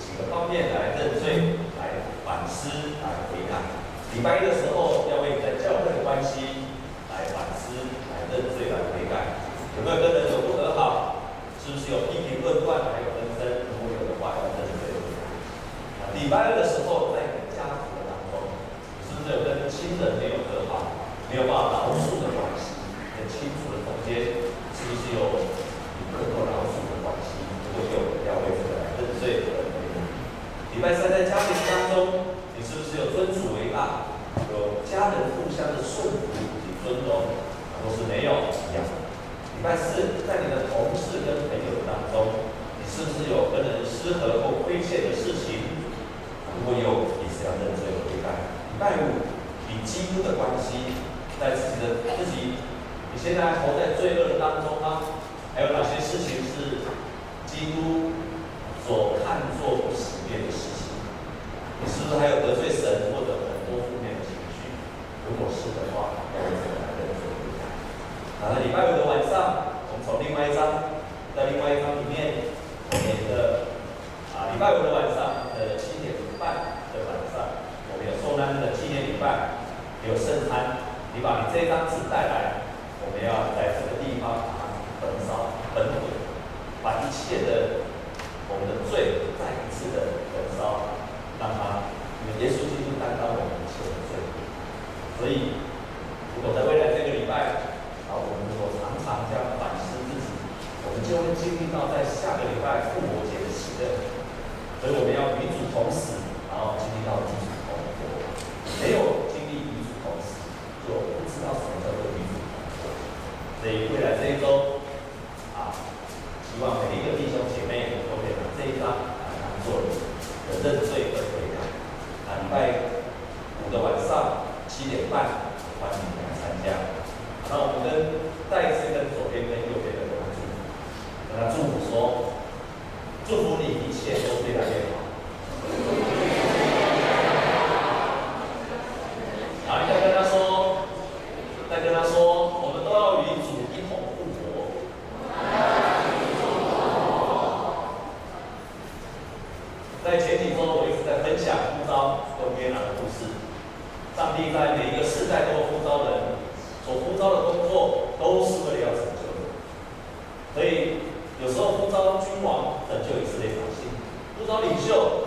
几个方面来认罪、来反思、来悔改。礼拜一的时候，要为你在教会的关系来反思、来认罪、来悔改。有没有跟人有不和好？是不是有批评论断，还有纷争？如果有的话，要认罪。礼拜二的时候，在你家族的当中，是不是有跟亲人没有和好，没有办法饶恕的关系？亲属的中间是不是有更多饶恕的关系？如果有，要为这个来认罪和悔改。礼拜三在家庭当中，你是不是有尊主为大，有家人互相的顺服与尊重？都是没有一样。礼拜四在你的同事跟朋友当中，你是不是有跟人失和或亏欠的事情？如果有，你是要认罪和悔改。礼拜五，与基督的关系，在自己的自己。你现在活在罪恶的当中吗？还有哪些事情是基督所看作不喜悦的事？是还有得罪神或者很多负面的情绪？如果是的话，要怎么来认罪悔改？好，那礼拜五的晚上，我们从另外一章，在另外一章里面，我们的啊礼拜五的晚上的七点半的晚上，我们有受难的纪念礼拜，有圣餐，你把你这张纸带来。我们要在这个地方把它焚烧、焚毁，把一切的我们的罪再一次的焚烧，让它耶稣基督担当我们一切的罪。所以，如果在未来这个礼拜，然后我们如果常常这样反思自己，我们就会经历到在下个礼拜复活节的喜乐。所以我们要与主同死，然后经历到与主同活。没有经历与主同死，就不知道什么叫做与主。所以未来这一周，啊，希望每一个弟兄姐妹都可以把这一章啊当做你的认知。啊，礼拜五的晚上七点半，欢迎你来参加。那我们跟再次跟左边跟右边的同祝福，跟他祝福说，祝福你一切都越来越好。好，你再跟他说，再跟他说，我们都要与。在前几周，我一直在分享呼召跟约拿的故事。上帝在每一个世代都有呼召人，所呼召的工作都是为了要拯救人。所以有时候呼召君王拯救以色列百姓，呼召领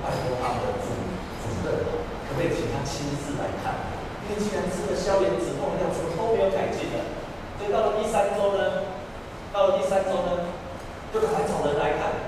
拜托他们主主任，可不可以请他亲自来看？因为既然吃了消炎止痛药，怎么都没有改进的。所以到了第三周呢，到了第三周呢，就赶快找人来看。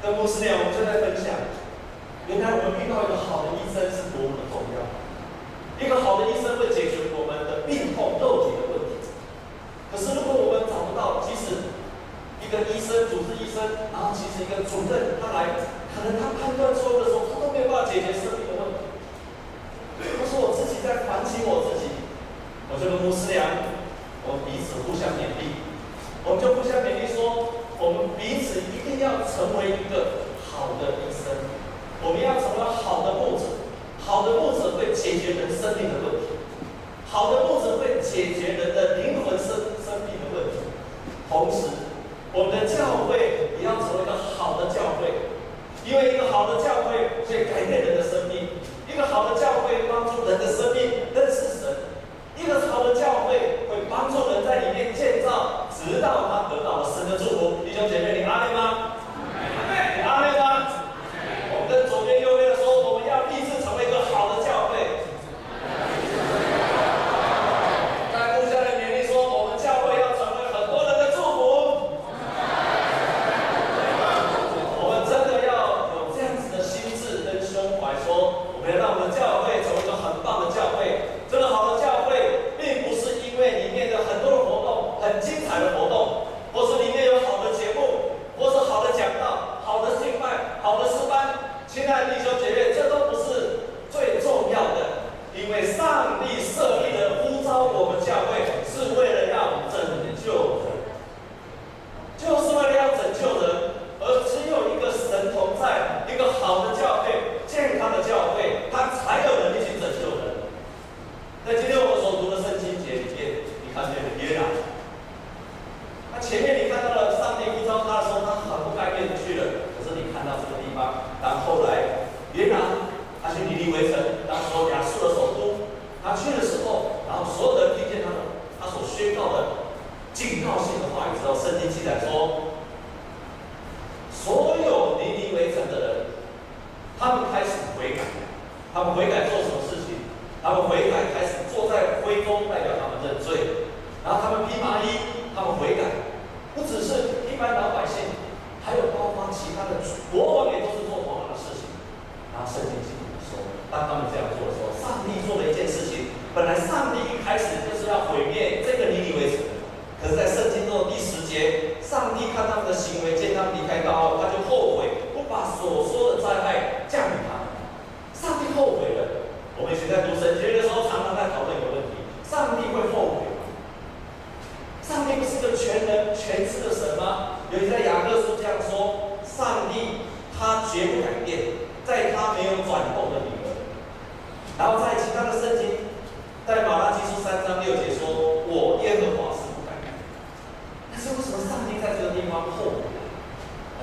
跟牧师娘，我们就在分享，原来我们遇到一个好的医生是多么的重要。一个好的医生会解决我们的病痛、肉体的问题。可是如果我们找不到，即使一个医生、主治医生，然后其实一个主任他来，可能他判断错误的时候，他都没有办法解决生命的问题。他说：“我自己在反省我自己，我这个牧师娘，我们彼此互相勉励，我们就互相勉励说，我们彼此要成为一个好的医生，我们要成为好的牧者，好的牧者会解决人生命的问题，好的牧者会解决人的灵魂生生命的问题，同时，我们的教会也要成为一个好的教会，因为一个好的教会会改变人的生命。”一个好的教上帝看他们的行为，见他们离开高傲，他就后悔，不把所说的灾害降给他们。上帝后悔了。我们以前在读神学的时候，常常在讨论一个问题：上帝会后悔吗？上帝不是个全能、全知的神吗？尤其在雅各书这样说，上帝他绝不敢。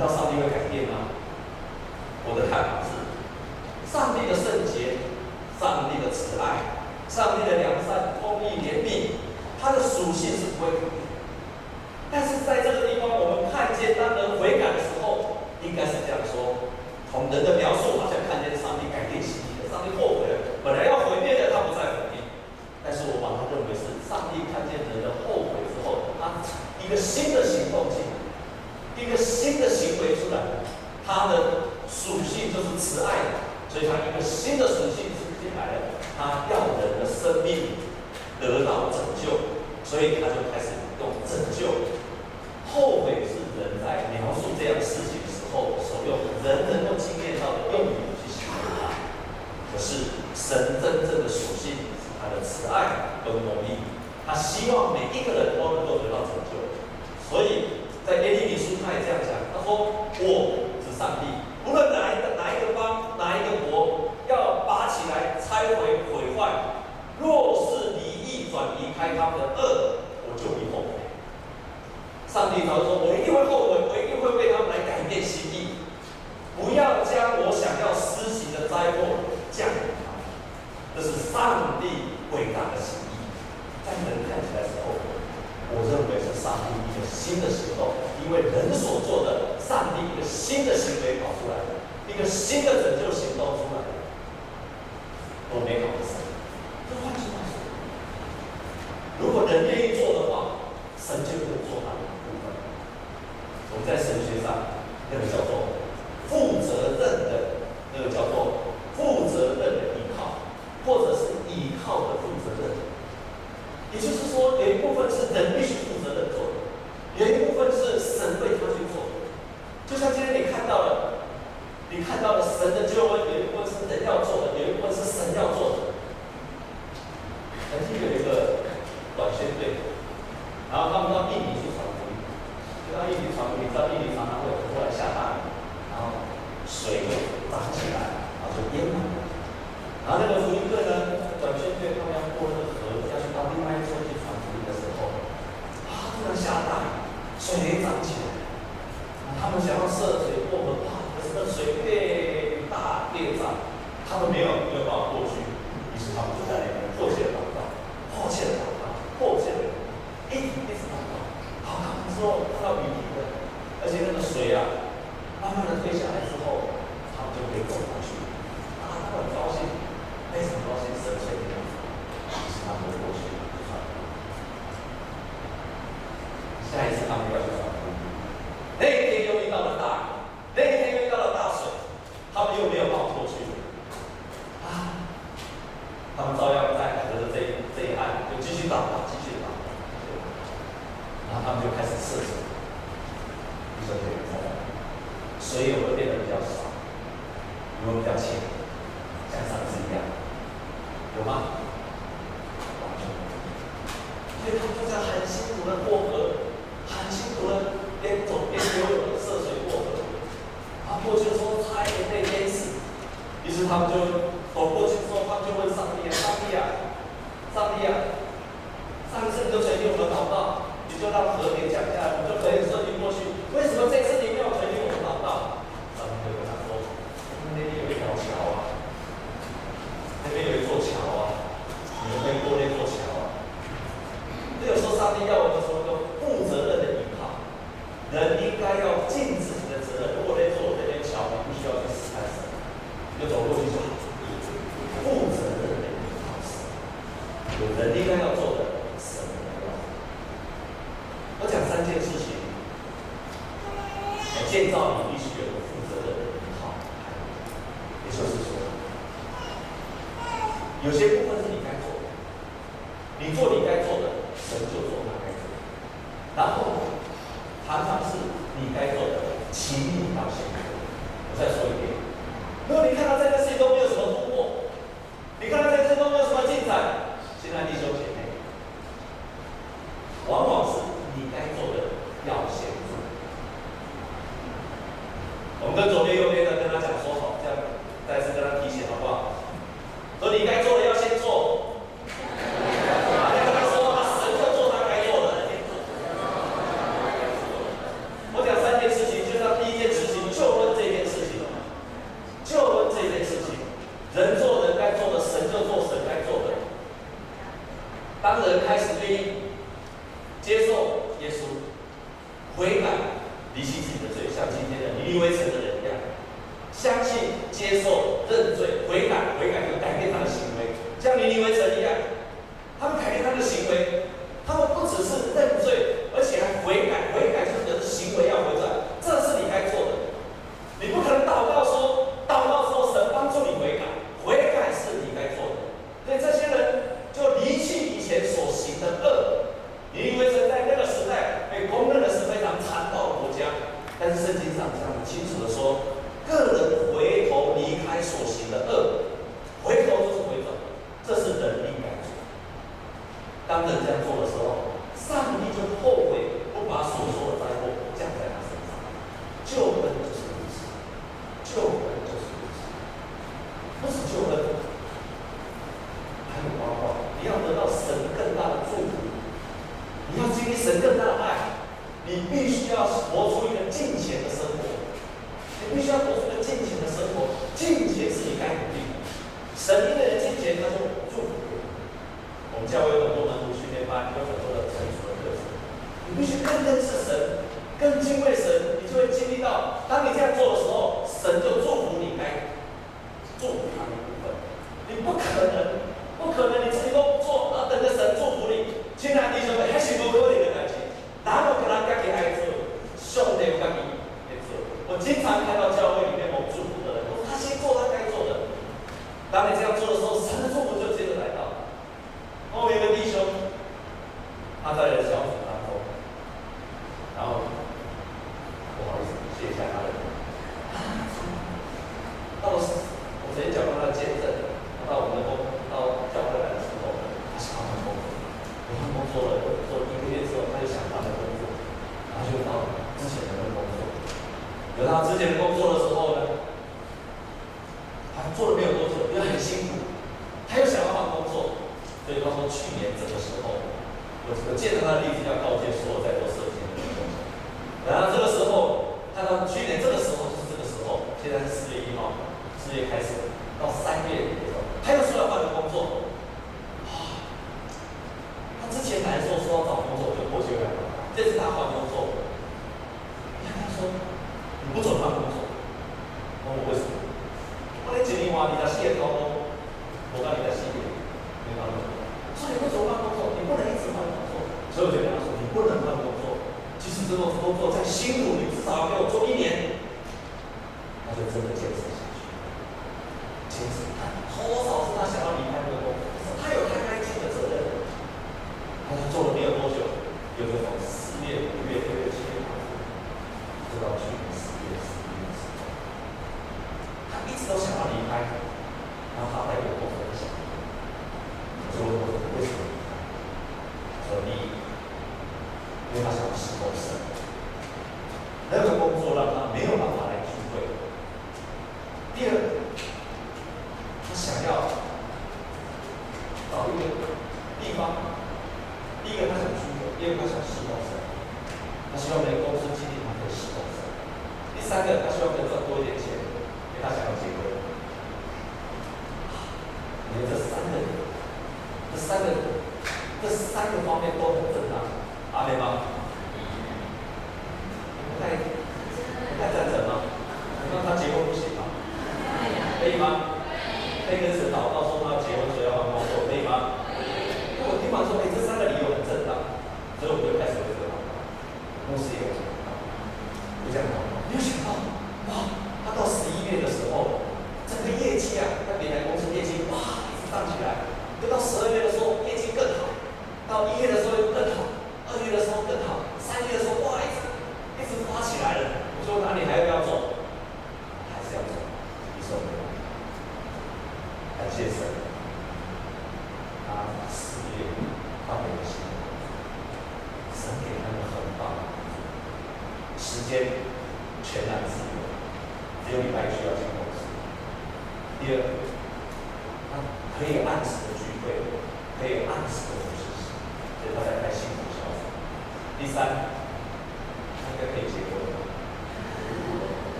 道上帝会改变吗？我的看法是，上帝的圣洁、上帝的慈爱、上帝的良善、公义、怜悯，它的属性是不会改变。但是在这个地方，我们看见当人悔改的时候，应该是这样说：从人的描述好像看见上帝改变心意，上帝后悔了，本来要毁灭的他不再毁灭。但是我把它认为是上帝看见人的后悔之后，他一个新的。一个新的行为出来，它的属性就是慈爱的，所以它一个新的属性进来了。它要人的生命得到拯救，所以它就开始用拯救。后悔是人在描述这样事情的时候所用人能够经验到的用语去形容，可是神真正的属性是他的慈爱和能力，他希望每一个人都能够得到拯救，所以。在耶利米书他也这样讲，他说我是上帝，无论哪一个哪一个邦哪一个国要拔起来拆毁毁坏，若是你一转离开他们的恶，我就会后悔。上帝他说我一定会后悔，我一定会为他们来改变心意，不要将我想要施行的灾祸降给他们，这是上帝伟大的心意，在人看起来是后悔，我认为是上帝一个新的心。为人所做的上帝一个新的行为搞出来，一个新的拯救行动出来的。我没搞错，这换句话说，如果人愿意做的话，神就会做他的部分。我们在神学上。哦，你招弟弟上来了他们就走过去之后他们就问上帝啊上帝啊上帝啊上次你就可以用核导弹你就让和平讲下来你就可以顺利过去。为什么这次须要活出一个尽虔的生活，你必须要活出一个尽虔的生活。尽虔是你该努力的，神明的人尽虔，他就祝福我们教会有很多门徒训练班，有很多的成熟的课程。你必须更认识神，更敬畏神，你就会经历到，当你这样做的时候。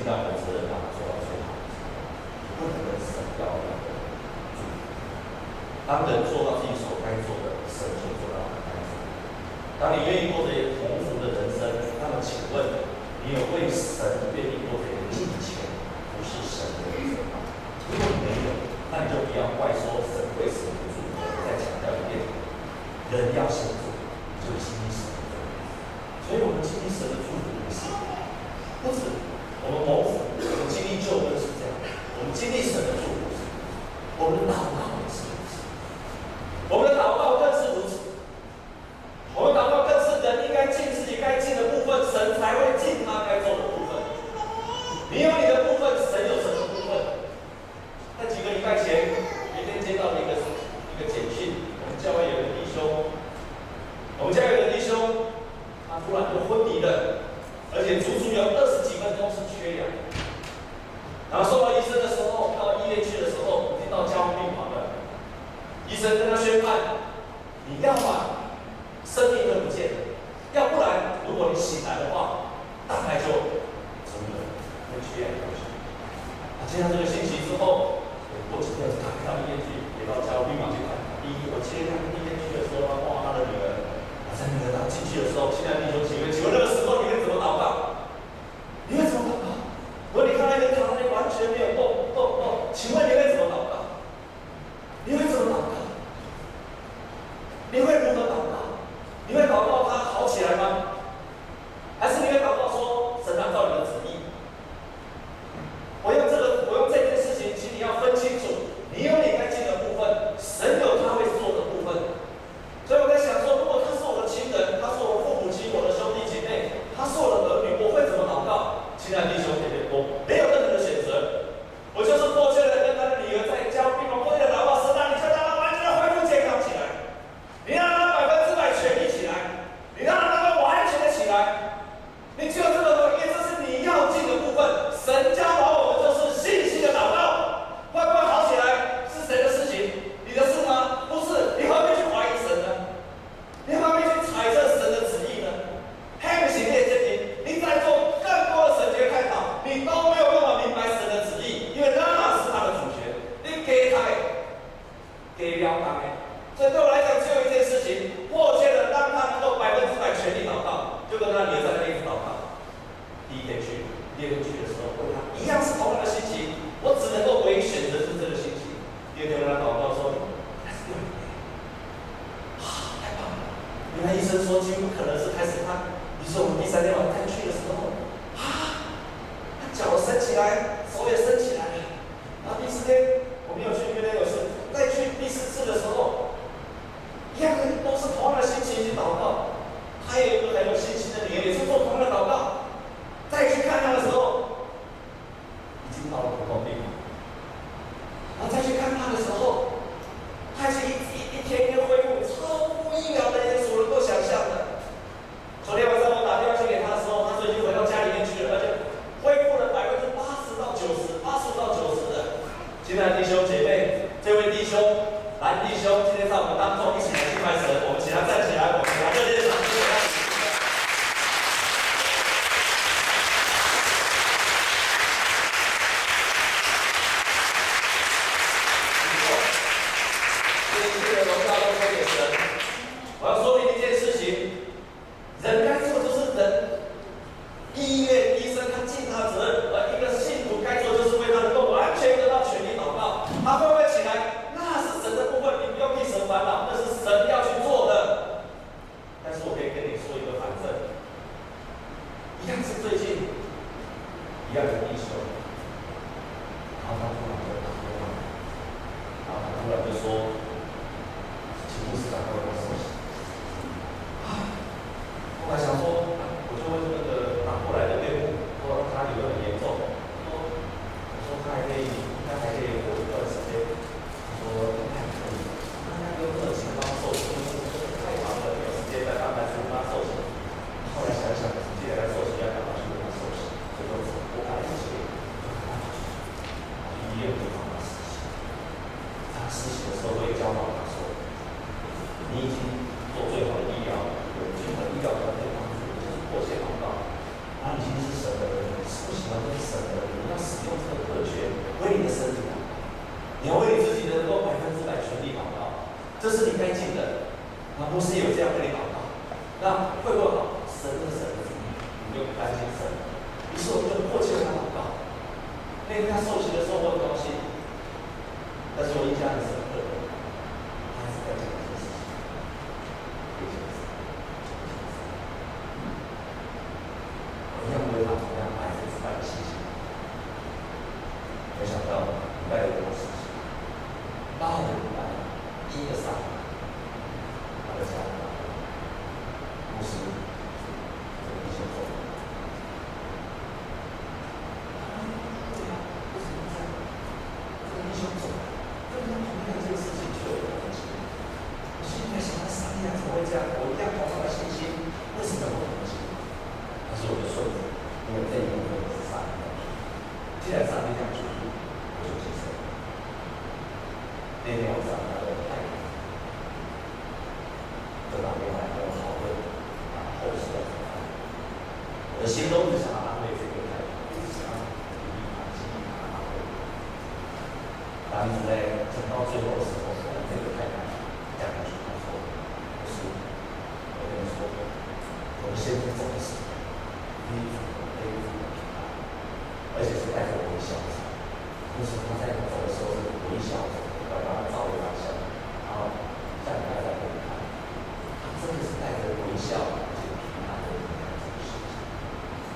现的责任人他做到最好，不可能省掉任何注。当人做到自己所该做的，神就做到他该做的。当你愿意过这些同福的人生，那么请问，你有为神愿意过这些金钱，不是神的人吗？如果没有，那你就不要怪说神为什么不祝福。我再强调一遍，人要幸福，就经历神的祝福。所以我们经历神的祝福，不是，不是。我们谋福，我们经历救恩是这样，我们经历神的祝福，我们的祷告也是。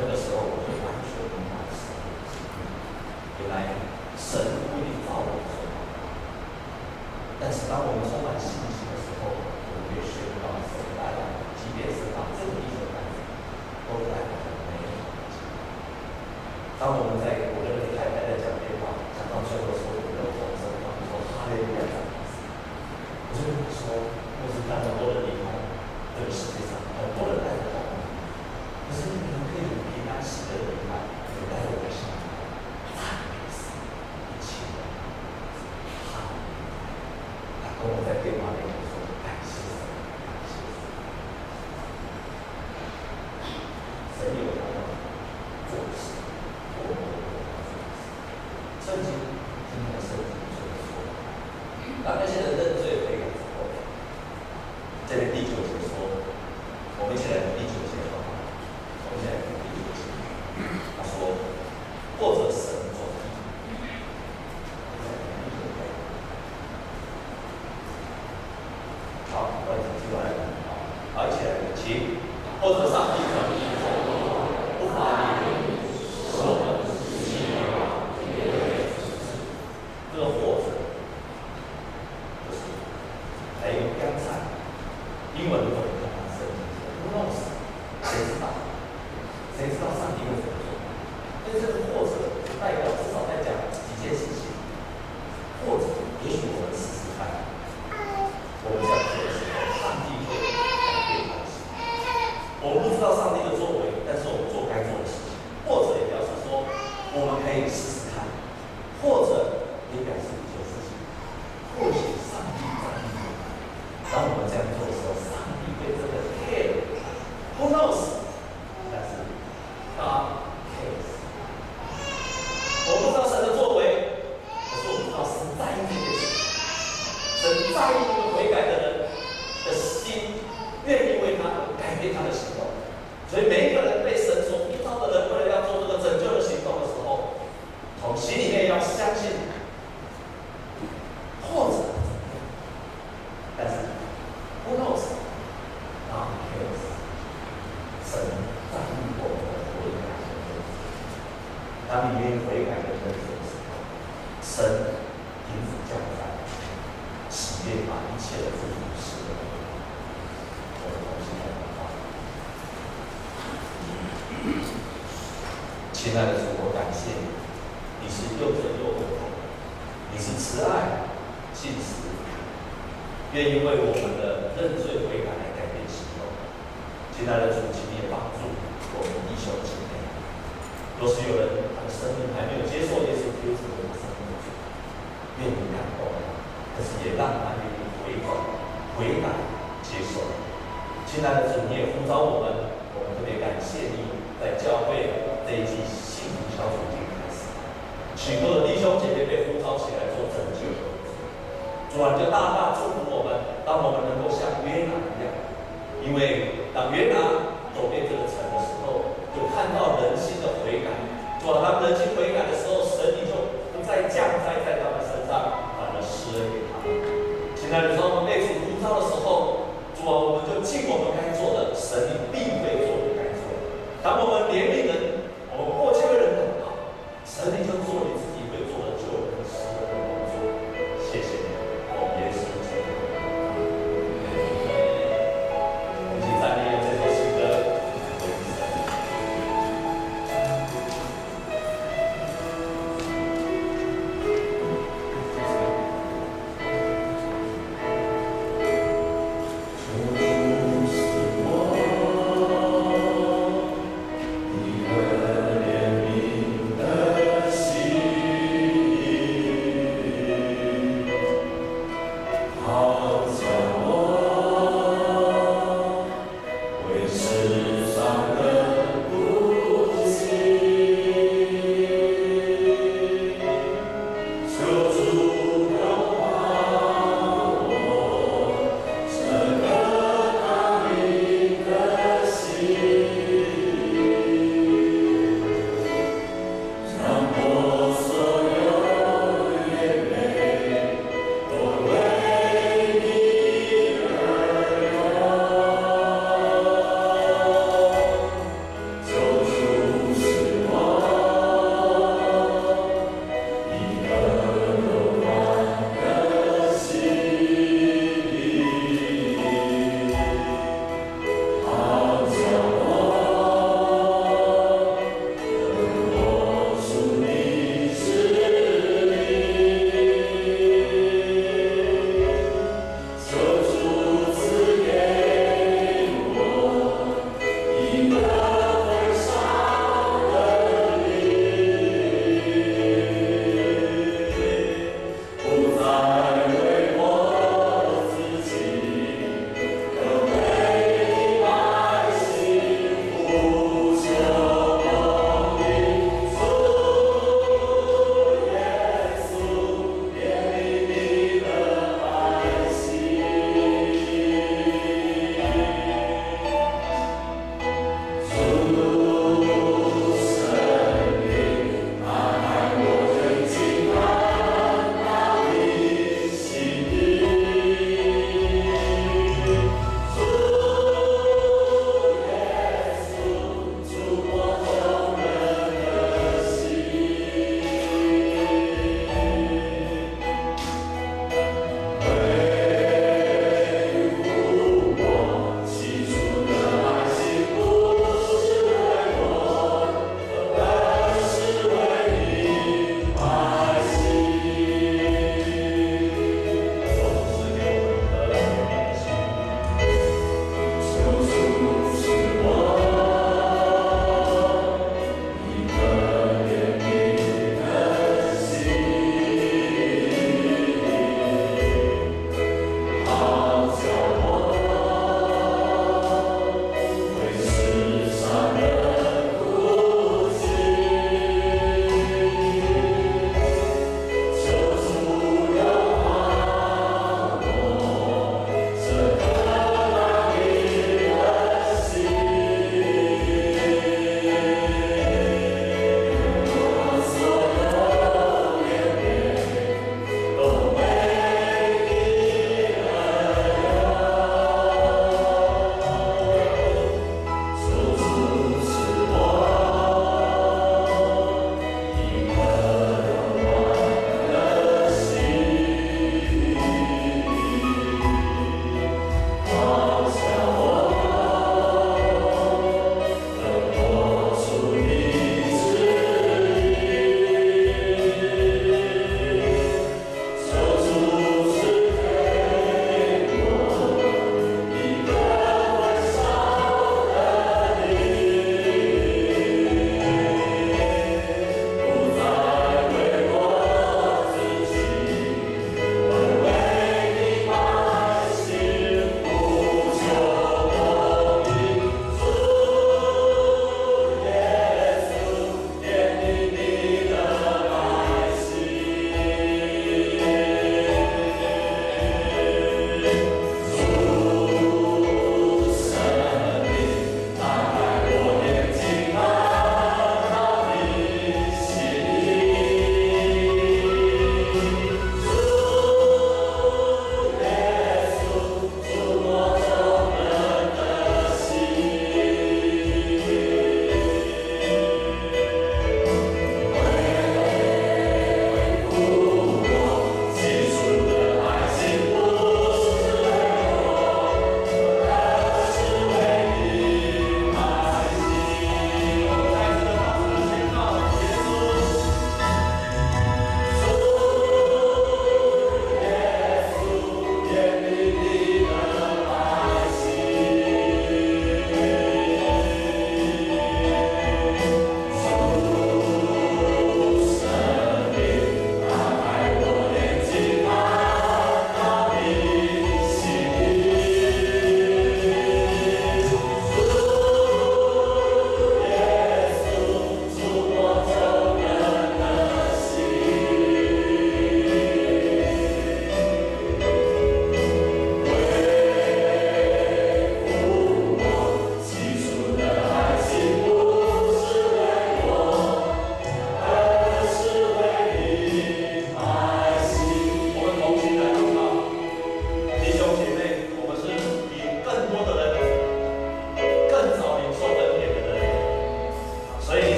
那个时候，我就完全明白神的心意。原来神不一定照我们说话，但是当我们充满信心的时候，我们可以宣告神带来，即便是把这个地球带来，都带来了美好的结果。当我们在这个货色，就是还有干菜，英文。亲爱的主，我感谢你，你是又真又活，你是慈爱、信实，愿意为我们的认罪悔改来改变行动。亲爱的主，请你帮助我们弟兄姐妹，若是有人他的生命还没有接受耶稣基督的圣工，愿你感动他，是也让他愿意悔改、悔改、接受。亲爱的主，你也呼召我们，我们特别感谢你在教会这一季。小主，你开始。许多的弟兄姐妹被呼召起来做拯救，主啊，就大大祝福我们，让我们能够像约拿一样。因为当约拿走遍这个城的时候，就看到人心的悔改。主啊，他们人心悔改的时候，神就不再降灾在他们身上，反而施恩给他们。亲爱的说。